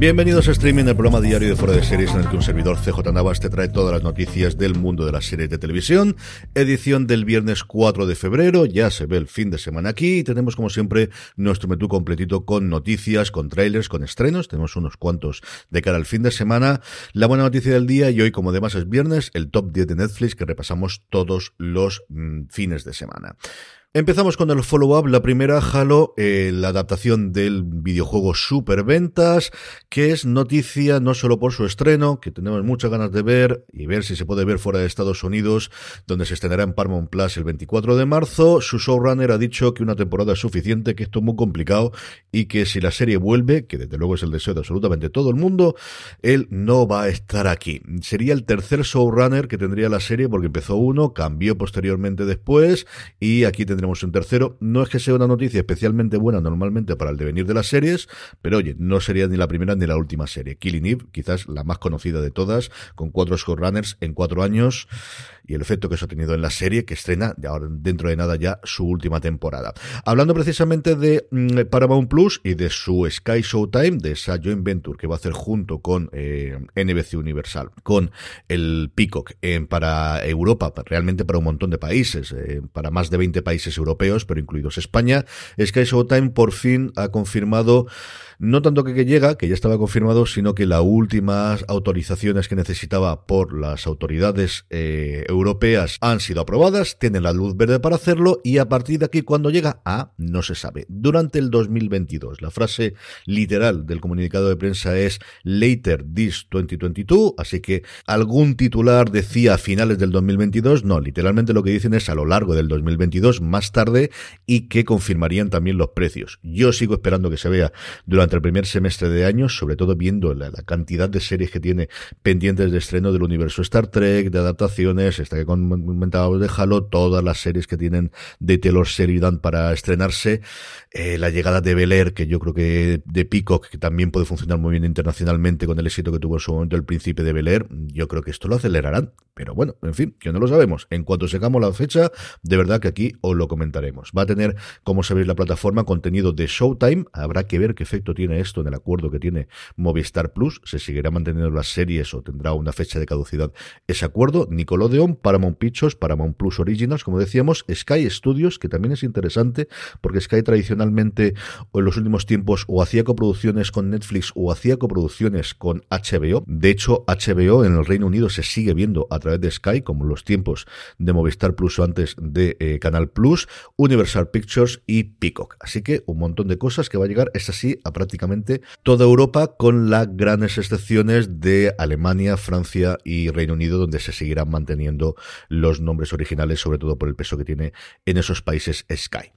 Bienvenidos a Streaming, el programa diario de Fuera de Series en el que un servidor CJ Navas te trae todas las noticias del mundo de las series de televisión. Edición del viernes 4 de febrero, ya se ve el fin de semana aquí y tenemos como siempre nuestro menú completito con noticias, con trailers, con estrenos. Tenemos unos cuantos de cara al fin de semana. La buena noticia del día y hoy como además es viernes, el top 10 de Netflix que repasamos todos los mm, fines de semana. Empezamos con el follow-up, la primera, Halo, eh, la adaptación del videojuego Superventas, que es noticia no solo por su estreno, que tenemos muchas ganas de ver y ver si se puede ver fuera de Estados Unidos, donde se estrenará en Paramount Plus el 24 de marzo. Su showrunner ha dicho que una temporada es suficiente, que esto es muy complicado y que si la serie vuelve, que desde luego es el deseo de absolutamente todo el mundo, él no va a estar aquí. Sería el tercer showrunner que tendría la serie porque empezó uno, cambió posteriormente después y aquí tendría tenemos un tercero. No es que sea una noticia especialmente buena normalmente para el devenir de las series, pero oye, no sería ni la primera ni la última serie. Killing Eve, quizás la más conocida de todas, con cuatro showrunners en cuatro años y el efecto que eso ha tenido en la serie, que estrena ahora dentro de nada ya su última temporada. Hablando precisamente de mm, Paramount Plus y de su Sky Showtime, de esa joint venture que va a hacer junto con eh, NBC Universal, con el Peacock para Europa, realmente para un montón de países, eh, para más de 20 países europeos, pero incluidos España, Sky Showtime por fin ha confirmado no tanto que, llega, que ya estaba confirmado, sino que las últimas autorizaciones que necesitaba por las autoridades eh, europeas han sido aprobadas, tienen la luz verde para hacerlo y a partir de aquí cuando llega a no se sabe. Durante el 2022, la frase literal del comunicado de prensa es later this 2022, así que algún titular decía a finales del 2022, no, literalmente lo que dicen es a lo largo del 2022, más tarde y que confirmarían también los precios. Yo sigo esperando que se vea durante el primer semestre de año, sobre todo viendo la, cantidad de series que tiene pendientes de estreno del universo Star Trek, de adaptaciones, esta que comentábamos de Halo, todas las series que tienen de Taylor Sheridan para estrenarse, eh, la llegada de Bel Air, que yo creo que de Peacock, que también puede funcionar muy bien internacionalmente con el éxito que tuvo en su momento el príncipe de Bel Air, yo creo que esto lo acelerarán, pero bueno, en fin, que no lo sabemos. En cuanto sigamos la fecha, de verdad que aquí os lo comentaremos. Va a tener, como sabéis, la plataforma contenido de Showtime, habrá que ver qué efecto tiene esto en el acuerdo que tiene Movistar Plus, se seguirá manteniendo las series o tendrá una fecha de caducidad ese acuerdo. Nickelodeon, Paramount Pictures, Paramount Plus Originals, como decíamos, Sky Studios, que también es interesante porque Sky tradicionalmente o en los últimos tiempos o hacía coproducciones con Netflix o hacía coproducciones con HBO. De hecho, HBO en el Reino Unido se sigue viendo a través de Sky, como los tiempos de Movistar Plus o antes de eh, Canal Plus, Universal Pictures y Peacock. Así que un montón de cosas que va a llegar, es así, a prácticamente toda Europa, con las grandes excepciones de Alemania, Francia y Reino Unido, donde se seguirán manteniendo los nombres originales, sobre todo por el peso que tiene en esos países Sky.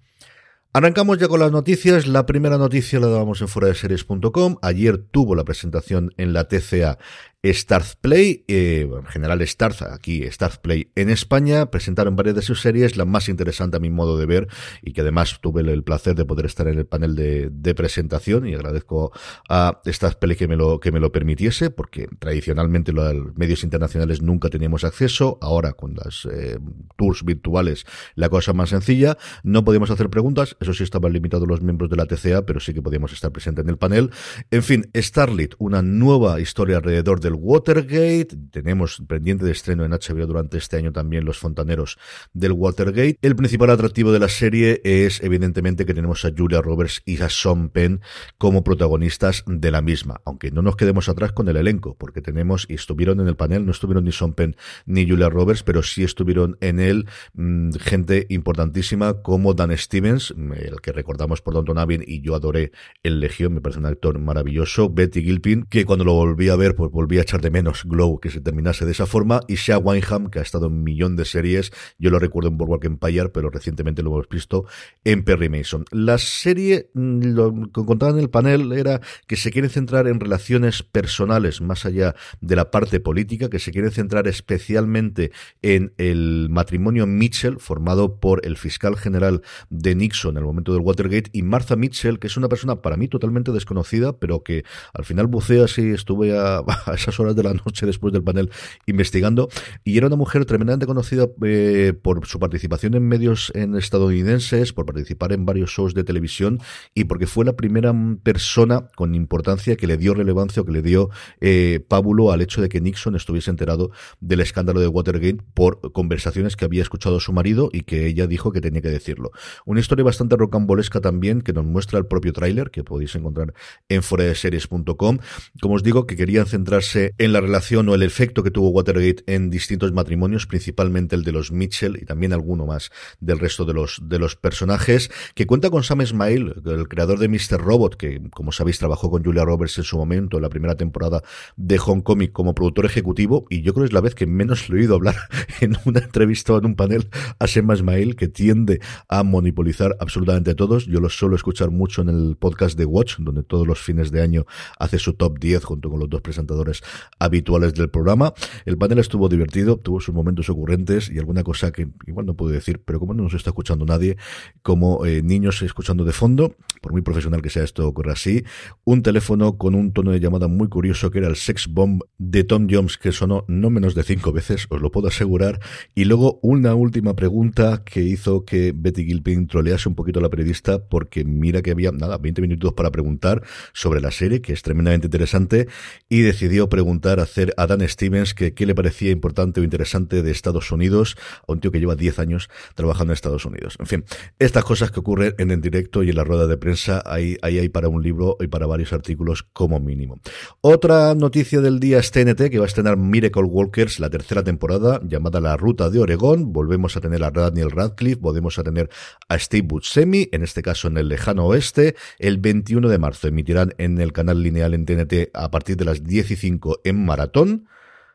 Arrancamos ya con las noticias. La primera noticia la damos en fuera de. Ayer tuvo la presentación en la TCA Starz Play, eh, en general Starz, aquí Starz Play en España, presentaron varias de sus series, la más interesante a mi modo de ver, y que además tuve el placer de poder estar en el panel de, de presentación, y agradezco a Starz Play que me lo, que me lo permitiese, porque tradicionalmente los medios internacionales nunca teníamos acceso, ahora con las eh, tours virtuales la cosa más sencilla, no podíamos hacer preguntas, eso sí estaban limitados los miembros de la TCA, pero sí que podíamos estar presentes en el panel. En fin, Starlit, una nueva historia alrededor Watergate. Tenemos pendiente de estreno en HBO durante este año también Los Fontaneros del Watergate. El principal atractivo de la serie es evidentemente que tenemos a Julia Roberts y a Sean Penn como protagonistas de la misma. Aunque no nos quedemos atrás con el elenco, porque tenemos, y estuvieron en el panel, no estuvieron ni Sean Penn ni Julia Roberts, pero sí estuvieron en él mm, gente importantísima como Dan Stevens, el que recordamos por Don Abbey y yo adoré el Legión, me parece un actor maravilloso. Betty Gilpin, que cuando lo volví a ver, pues volví a echar de menos Glow que se terminase de esa forma, y Shea Wineham, que ha estado en un millón de series, yo lo recuerdo en Boardwalk Empire, pero recientemente lo hemos visto en Perry Mason. La serie, mm, lo que contaban en el panel era que se quiere centrar en relaciones personales, más allá de la parte política, que se quiere centrar especialmente en el matrimonio Mitchell, formado por el fiscal general de Nixon en el momento del Watergate, y Martha Mitchell, que es una persona para mí totalmente desconocida, pero que al final bucea así, estuve a, a horas de la noche después del panel investigando. Y era una mujer tremendamente conocida eh, por su participación en medios en estadounidenses, por participar en varios shows de televisión y porque fue la primera persona con importancia que le dio relevancia o que le dio eh, pábulo al hecho de que Nixon estuviese enterado del escándalo de Watergate por conversaciones que había escuchado su marido y que ella dijo que tenía que decirlo. Una historia bastante rocambolesca también que nos muestra el propio tráiler que podéis encontrar en foradeseries.com. Como os digo, que querían centrarse en la relación o el efecto que tuvo Watergate en distintos matrimonios, principalmente el de los Mitchell y también alguno más del resto de los, de los personajes, que cuenta con Sam Smile, el creador de Mr. Robot, que como sabéis trabajó con Julia Roberts en su momento en la primera temporada de Hong Kong como productor ejecutivo, y yo creo que es la vez que menos lo he oído hablar en una entrevista o en un panel a Sam Smile, que tiende a monopolizar absolutamente todos. Yo lo suelo escuchar mucho en el podcast de Watch, donde todos los fines de año hace su top 10 junto con los dos presentadores habituales del programa. El panel estuvo divertido, tuvo sus momentos ocurrentes y alguna cosa que igual no puedo decir, pero como no nos está escuchando nadie, como eh, niños escuchando de fondo, por muy profesional que sea esto ocurre así, un teléfono con un tono de llamada muy curioso que era el sex bomb de Tom Jones que sonó no menos de cinco veces, os lo puedo asegurar, y luego una última pregunta que hizo que Betty Gilpin trolease un poquito a la periodista porque mira que había nada, 20 minutos para preguntar sobre la serie, que es tremendamente interesante, y decidió preguntar, hacer a Dan Stevens que qué le parecía importante o interesante de Estados Unidos, a un tío que lleva 10 años trabajando en Estados Unidos. En fin, estas cosas que ocurren en el directo y en la rueda de prensa, ahí, ahí hay para un libro y para varios artículos como mínimo. Otra noticia del día es TNT, que va a estrenar Miracle Walkers, la tercera temporada, llamada La Ruta de Oregón. Volvemos a tener a Daniel Radcliffe, volvemos a tener a Steve Buscemi, en este caso en el lejano oeste. El 21 de marzo emitirán en el canal lineal en TNT a partir de las 15 en maratón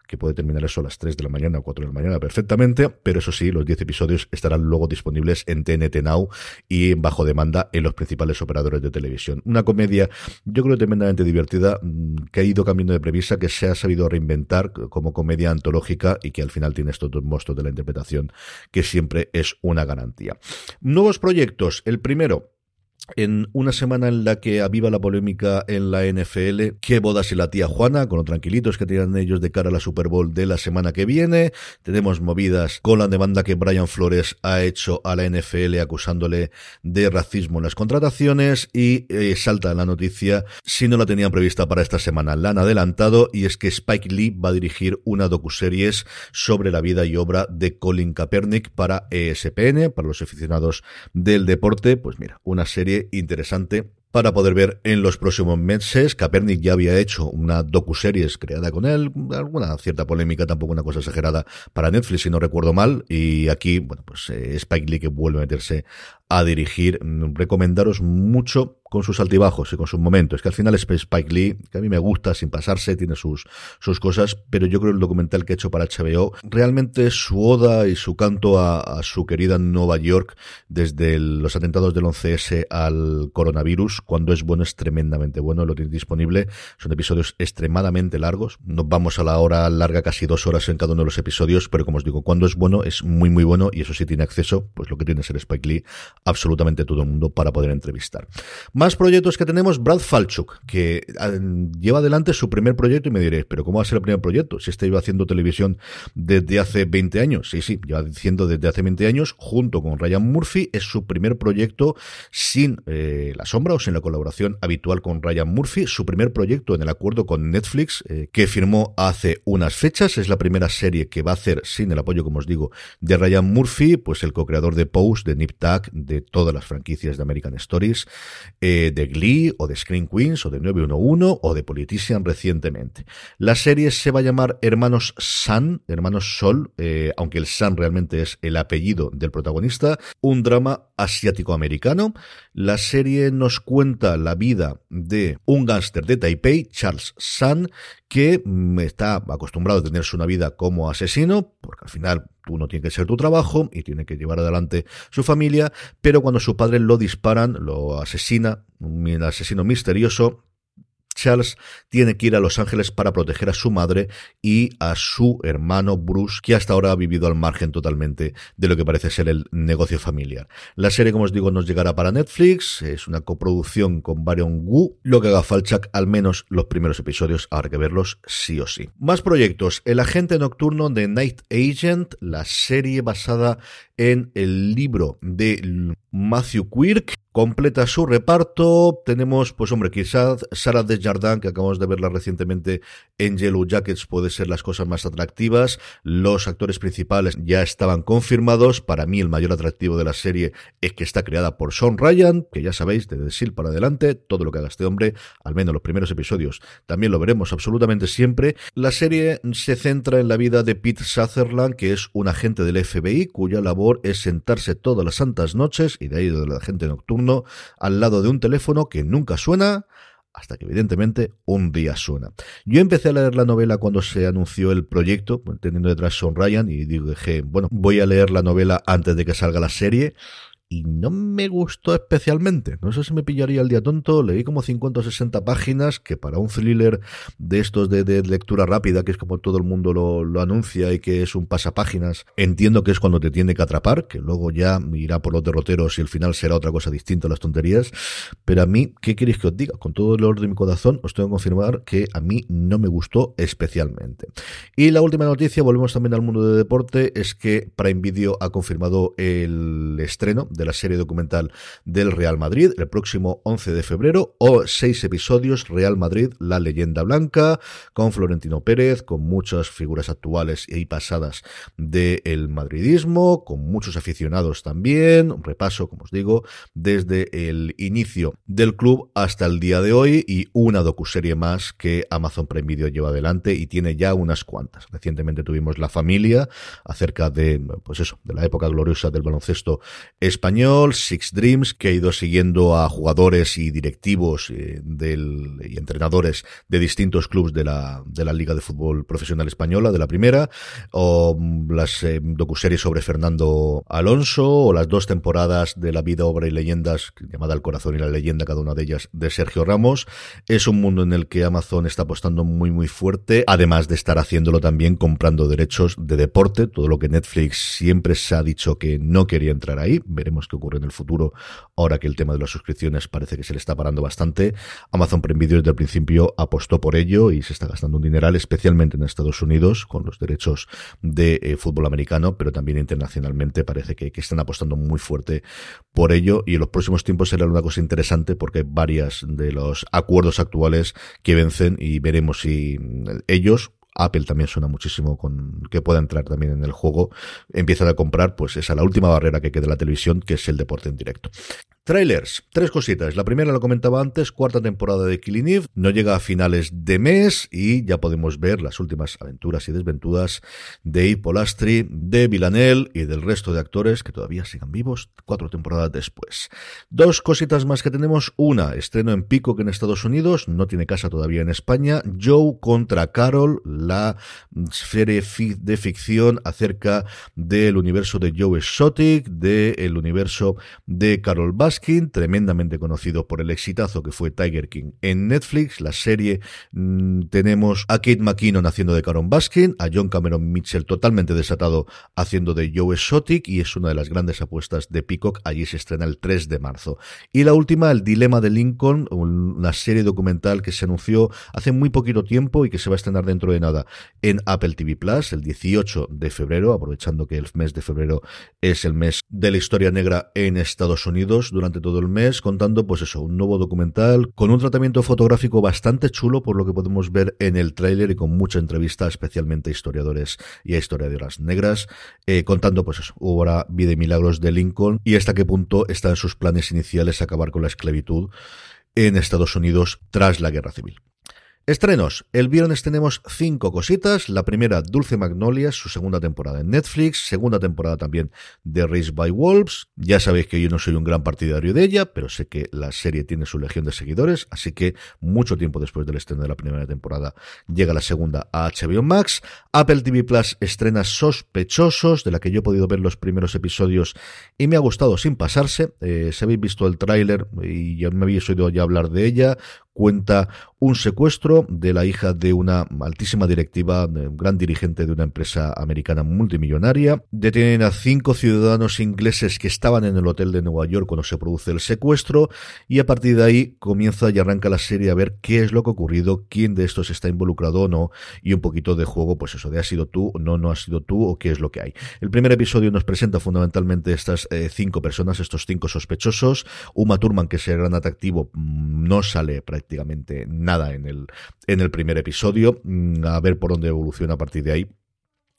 que puede terminar eso a las 3 de la mañana o 4 de la mañana perfectamente, pero eso sí, los 10 episodios estarán luego disponibles en TNT Now y bajo demanda en los principales operadores de televisión. Una comedia, yo creo, tremendamente divertida, mm, que ha ido cambiando de premisa, que se ha sabido reinventar como comedia antológica y que al final tiene estos dos monstruos de la interpretación, que siempre es una garantía. Nuevos proyectos. El primero, en una semana en la que aviva la polémica en la NFL, qué bodas y la tía Juana, con lo tranquilitos que tienen ellos de cara a la Super Bowl de la semana que viene. Tenemos movidas con la demanda que Brian Flores ha hecho a la NFL acusándole de racismo en las contrataciones y eh, salta la noticia, si no la tenían prevista para esta semana, la han adelantado y es que Spike Lee va a dirigir una docuseries sobre la vida y obra de Colin Kaepernick para ESPN, para los aficionados del deporte, pues mira, una serie interesante para poder ver en los próximos meses. Kaepernick ya había hecho una docuseries creada con él, alguna cierta polémica, tampoco una cosa exagerada para Netflix, si no recuerdo mal. Y aquí, bueno, pues eh, Spike Lee que vuelve a meterse a dirigir. Recomendaros mucho con sus altibajos y con sus momentos, que al final es Spike Lee, que a mí me gusta sin pasarse, tiene sus, sus cosas, pero yo creo que el documental que ha hecho para HBO, realmente su oda y su canto a, su querida Nueva York, desde los atentados del 11S al coronavirus, cuando es bueno es tremendamente bueno, lo tiene disponible, son episodios extremadamente largos, nos vamos a la hora larga, casi dos horas en cada uno de los episodios, pero como os digo, cuando es bueno es muy muy bueno y eso sí tiene acceso, pues lo que tiene ser Spike Lee absolutamente todo el mundo para poder entrevistar. Más proyectos que tenemos, Brad Falchuk, que ah, lleva adelante su primer proyecto y me diréis, pero ¿cómo va a ser el primer proyecto? Si este iba haciendo televisión desde hace 20 años. Sí, sí, lleva diciendo desde hace 20 años, junto con Ryan Murphy, es su primer proyecto sin eh, la sombra o sin la colaboración habitual con Ryan Murphy, su primer proyecto en el acuerdo con Netflix, eh, que firmó hace unas fechas, es la primera serie que va a hacer sin el apoyo, como os digo, de Ryan Murphy, pues el co-creador de Pose, de Nip Tuck, de todas las franquicias de American Stories, de Glee o de Screen Queens o de 911 o de Politician recientemente. La serie se va a llamar Hermanos Sun, Hermanos Sol, eh, aunque el Sun realmente es el apellido del protagonista, un drama asiático-americano. La serie nos cuenta la vida de un gángster de Taipei, Charles Sun, que mm, está acostumbrado a tenerse una vida como asesino, porque al final uno tiene que ser tu trabajo y tiene que llevar adelante su familia, pero cuando su padre lo disparan, lo asesina, un asesino misterioso, Charles tiene que ir a Los Ángeles para proteger a su madre y a su hermano Bruce, que hasta ahora ha vivido al margen totalmente de lo que parece ser el negocio familiar. La serie, como os digo, nos llegará para Netflix, es una coproducción con Baron Wu, lo que haga Falchak, al menos los primeros episodios, habrá que verlos sí o sí. Más proyectos, El agente nocturno de Night Agent, la serie basada en el libro de Matthew Quirk, completa su reparto. Tenemos, pues hombre, quizás Sarah Desjardins, que acabamos de verla recientemente en Yellow Jackets, puede ser las cosas más atractivas. Los actores principales ya estaban confirmados. Para mí, el mayor atractivo de la serie es que está creada por Sean Ryan, que ya sabéis, de The Seal para adelante, todo lo que haga este hombre, al menos los primeros episodios, también lo veremos absolutamente siempre. La serie se centra en la vida de Pete Sutherland, que es un agente del FBI, cuya labor es sentarse todas las santas noches, y de ahí de la agente nocturna, al lado de un teléfono que nunca suena, hasta que evidentemente un día suena. Yo empecé a leer la novela cuando se anunció el proyecto, teniendo detrás Son Ryan, y dije, bueno, voy a leer la novela antes de que salga la serie y no me gustó especialmente. No sé si me pillaría el día tonto. Leí como 50 o 60 páginas, que para un thriller de estos de, lectura rápida, que es como todo el mundo lo, lo, anuncia y que es un pasapáginas, entiendo que es cuando te tiene que atrapar, que luego ya irá por los derroteros y el final será otra cosa distinta a las tonterías. Pero a mí, ¿qué queréis que os diga? Con todo el orden de mi corazón, os tengo que confirmar que a mí no me gustó especialmente. Y la última noticia, volvemos también al mundo de deporte, es que Prime Video ha confirmado el estreno de la serie documental del Real Madrid el próximo 11 de febrero o seis episodios Real Madrid, la leyenda blanca, con Florentino Pérez, con muchas figuras actuales y pasadas del madridismo, con muchos aficionados también, un repaso, como os digo, desde el inicio del club hasta el día de hoy y una docuserie más que Amazon Prime Video lleva adelante y tiene ya unas cuantas. Recientemente tuvimos La Familia acerca de, pues eso, de la época gloriosa del baloncesto español Six Dreams, que ha ido siguiendo a jugadores y directivos eh, del, y entrenadores de distintos clubes de la, de la Liga de Fútbol Profesional Española, de la primera, o mm, las eh, docuseries sobre Fernando Alonso, o las dos temporadas de La vida, obra y leyendas, llamada El corazón y la leyenda, cada una de ellas, de Sergio Ramos. Es un mundo en el que Amazon está apostando muy, muy fuerte, además de estar haciéndolo también comprando derechos de deporte, todo lo que Netflix siempre se ha dicho que no quería entrar ahí. Veremos que ocurre en el futuro, ahora que el tema de las suscripciones parece que se le está parando bastante. Amazon Prime Video desde el principio apostó por ello y se está gastando un dineral, especialmente en Estados Unidos, con los derechos de eh, fútbol americano, pero también internacionalmente parece que, que, están apostando muy fuerte por ello y en los próximos tiempos será una cosa interesante porque hay varias de los acuerdos actuales que vencen y veremos si ellos Apple también suena muchísimo con que pueda entrar también en el juego, empiezan a comprar, pues esa la última barrera que queda en la televisión, que es el deporte en directo. Trailers, tres cositas. La primera lo comentaba antes, cuarta temporada de Killing Eve, no llega a finales de mes y ya podemos ver las últimas aventuras y desventuras de Yves Polastri, de Villanelle y del resto de actores que todavía sigan vivos cuatro temporadas después. Dos cositas más que tenemos. Una, estreno en Pico que en Estados Unidos, no tiene casa todavía en España. Joe contra Carol, la serie de ficción acerca del universo de Joe Exotic, del universo de Carol Bass tremendamente conocido por el exitazo que fue Tiger King. En Netflix, la serie, mm, tenemos a Kate McKinnon haciendo de Caron Baskin, a John Cameron Mitchell totalmente desatado haciendo de Joe Exotic, y es una de las grandes apuestas de Peacock. Allí se estrena el 3 de marzo. Y la última, El Dilema de Lincoln, una serie documental que se anunció hace muy poquito tiempo y que se va a estrenar dentro de nada en Apple TV Plus el 18 de febrero, aprovechando que el mes de febrero es el mes de la historia negra en Estados Unidos. Durante todo el mes, contando, pues eso, un nuevo documental con un tratamiento fotográfico bastante chulo, por lo que podemos ver en el tráiler y con mucha entrevista, especialmente a historiadores y a historiadoras negras, eh, contando, pues eso, obra, vida y milagros de Lincoln y hasta qué punto está en sus planes iniciales acabar con la esclavitud en Estados Unidos tras la guerra civil. Estrenos. El viernes tenemos cinco cositas. La primera, Dulce Magnolias, su segunda temporada en Netflix. Segunda temporada también de Race by Wolves. Ya sabéis que yo no soy un gran partidario de ella, pero sé que la serie tiene su legión de seguidores. Así que mucho tiempo después del estreno de la primera temporada llega la segunda a HBO Max. Apple TV Plus estrena Sospechosos, de la que yo he podido ver los primeros episodios y me ha gustado sin pasarse. Eh, si habéis visto el tráiler y me habéis oído ya hablar de ella, cuenta un secuestro de la hija de una altísima directiva, un gran dirigente de una empresa americana multimillonaria. Detienen a cinco ciudadanos ingleses que estaban en el hotel de Nueva York cuando se produce el secuestro y a partir de ahí comienza y arranca la serie a ver qué es lo que ha ocurrido, quién de estos está involucrado o no y un poquito de juego, pues eso, de has sido tú, no, no has sido tú o qué es lo que hay. El primer episodio nos presenta fundamentalmente estas eh, cinco personas, estos cinco sospechosos. Uma Thurman, que es el gran atractivo, mm, no sale prácticamente nada en el, en el primer episodio. Mm, a ver por dónde evoluciona a partir de ahí.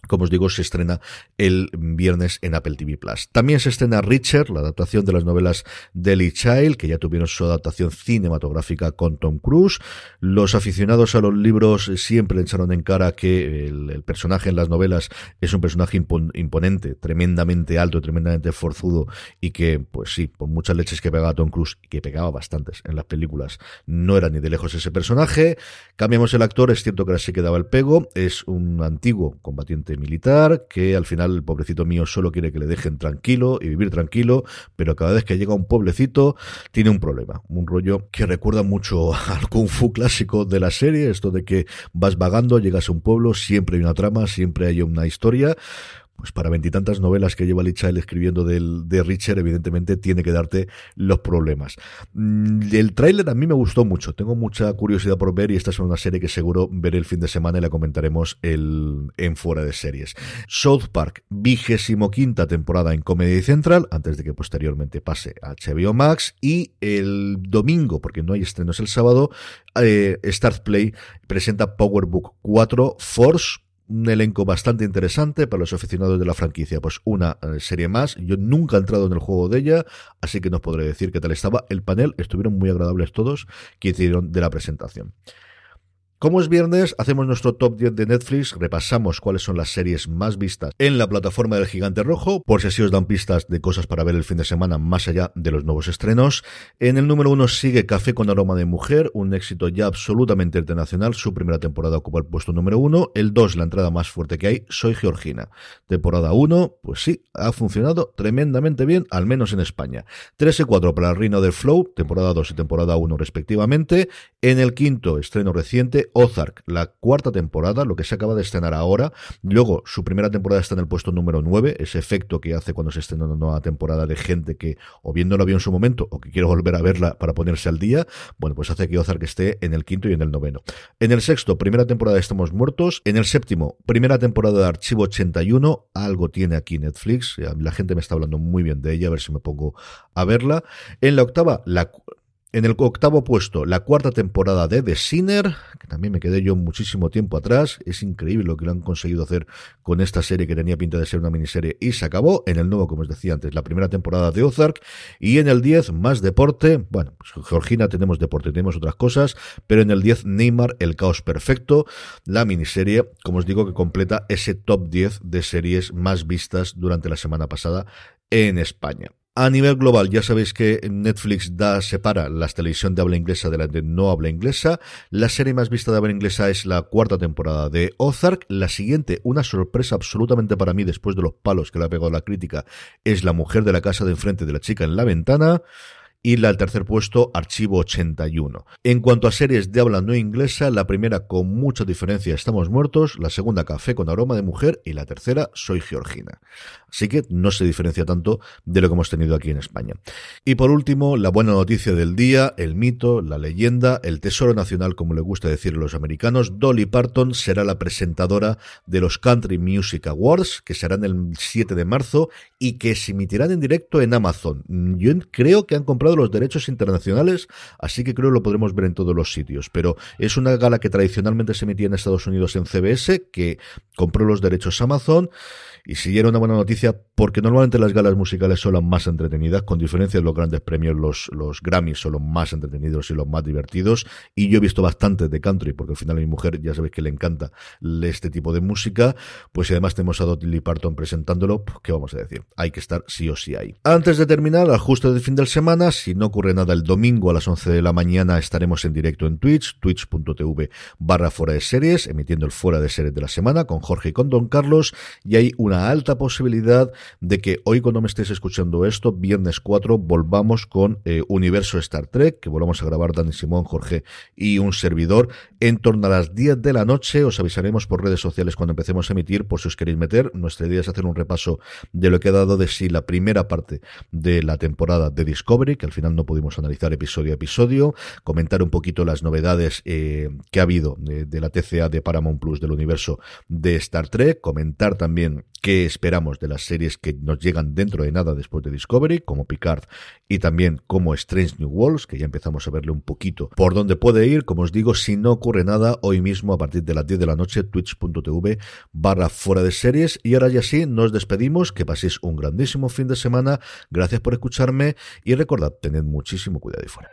Como os digo, se estrena el viernes en Apple TV Plus. También se estrena Richard, la adaptación de las novelas de Lee Child, que ya tuvieron su adaptación cinematográfica con Tom Cruise. Los aficionados a los libros siempre echaron en cara que el, personaje en las novelas es un personaje imponente, tremendamente alto, tremendamente forzudo y que, pues sí, por muchas leches que pegaba Tom Cruise, y que pegaba bastantes en las películas, no era ni de lejos ese personaje. Cambiamos el actor, es cierto que ahora sí quedaba el pego, es un antiguo combatiente militar, que al final el pobrecito mío solo quiere que le dejen tranquilo y vivir tranquilo, pero cada vez que llega un pueblecito tiene un problema, un rollo que recuerda mucho al kung fu clásico de la serie, esto de que vas vagando, llegas a un pueblo, siempre hay una trama, siempre hay una historia, pues para veintitantas novelas que lleva Lee escribiendo del, de Richard, evidentemente tiene que darte los problemas. Mm, el tráiler a mí me gustó mucho, tengo mucha curiosidad por ver y esta es una serie que seguro veré el fin de semana y la comentaremos el, en fuera de series. South Park, vigésimo quinta temporada en Comedy Central, antes de que posteriormente pase a HBO Max y el domingo, porque no hay estrenos el sábado, eh, Start Play presenta Power Book 4 Force un elenco bastante interesante para los aficionados de la franquicia. Pues una eh, serie más. Yo nunca he entrado en el juego de ella, así que no os podré decir qué tal estaba. El panel estuvieron muy agradables todos que hicieron de la presentación. Como es viernes, hacemos nuestro top 10 de Netflix, repasamos cuáles son las series más vistas en la plataforma del Gigante Rojo, por si así os dan pistas de cosas para ver el fin de semana más allá de los nuevos estrenos. En el número uno sigue Café con aroma de mujer, un éxito ya absolutamente internacional, su primera temporada ocupa el puesto número uno. El 2, la entrada más fuerte que hay, Soy Georgina. Temporada 1, pues sí, ha funcionado tremendamente bien, al menos en España. 3 y 4 para Reino del Flow, temporada 2 y temporada 1 respectivamente. En el quinto, estreno reciente, Ozark, la cuarta temporada, lo que se acaba de estrenar ahora. Luego, su primera temporada está en el puesto número 9, ese efecto que hace cuando se estrena una nueva temporada de gente que o bien no la vio en su momento o que quiere volver a verla para ponerse al día. Bueno, pues hace que Ozark esté en el quinto y en el noveno. En el sexto, primera temporada de Estamos Muertos. En el séptimo, primera temporada de Archivo 81. Algo tiene aquí Netflix. La gente me está hablando muy bien de ella, a ver si me pongo a verla. En la octava, la en el octavo puesto, la cuarta temporada de The Sinner, que también me quedé yo muchísimo tiempo atrás. Es increíble lo que lo han conseguido hacer con esta serie que tenía pinta de ser una miniserie y se acabó. En el nuevo, como os decía antes, la primera temporada de Ozark. Y en el 10, más deporte. Bueno, pues Georgina tenemos deporte, tenemos otras cosas. Pero en el 10, Neymar, El Caos Perfecto. La miniserie, como os digo, que completa ese top 10 de series más vistas durante la semana pasada en España. A nivel global, ya sabéis que Netflix da, separa la televisión de habla inglesa de la de no habla inglesa. La serie más vista de habla inglesa es la cuarta temporada de Ozark. La siguiente, una sorpresa absolutamente para mí después de los palos que le ha pegado la crítica, es La mujer de la casa de enfrente de la chica en la ventana y la al tercer puesto Archivo 81. En cuanto a series de habla no inglesa, la primera con mucha diferencia Estamos Muertos, la segunda Café con aroma de mujer y la tercera Soy Georgina. Así que no se diferencia tanto de lo que hemos tenido aquí en España. Y por último, la buena noticia del día, el mito, la leyenda, el tesoro nacional, como le gusta decir a los americanos, Dolly Parton será la presentadora de los Country Music Awards, que serán el 7 de marzo y que se emitirán en directo en Amazon. Yo creo que han comprado los derechos internacionales, así que creo que lo podremos ver en todos los sitios. Pero es una gala que tradicionalmente se emitía en Estados Unidos en CBS, que compró los derechos Amazon y si era una buena noticia porque normalmente las galas musicales son las más entretenidas, con diferencia de los grandes premios, los, los Grammys son los más entretenidos y los más divertidos, y yo he visto bastante de country, porque al final a mi mujer ya sabéis que le encanta este tipo de música, pues además tenemos a Dolly Parton presentándolo, pues, ¿qué vamos a decir? Hay que estar sí o sí ahí. Antes de terminar, al justo del fin de semana, Si no ocurre nada el domingo a las 11 de la mañana estaremos en directo en Twitch, twitch.tv barra fuera de series, emitiendo el fuera de series de la semana con Jorge y con Don Carlos. Y hay una alta posibilidad de que hoy cuando me estéis escuchando esto, viernes 4, volvamos con eh, Universo Star Trek, que volvamos a grabar Dani Simón, Jorge y un servidor en torno a las 10 de la noche. Os avisaremos por redes sociales cuando empecemos a emitir, por si os queréis meter. Nuestra idea es hacer un repaso de lo que ha dado de sí la primera parte de la temporada de Discovery, que al final no pudimos analizar episodio a episodio, comentar un poquito las novedades eh, que ha habido de, de la TCA de Paramount Plus del universo de Star Trek, comentar también qué esperamos de las series que nos llegan dentro de nada después de Discovery, como Picard y también como Strange New Worlds, que ya empezamos a verle un poquito por dónde puede ir. Como os digo, si no ocurre nada, hoy mismo a partir de las 10 de la noche, twitch.tv barra fuera de series. Y ahora ya sí, nos despedimos, que paséis un grandísimo fin de semana. Gracias por escucharme y recordad, tened muchísimo cuidado y fuera.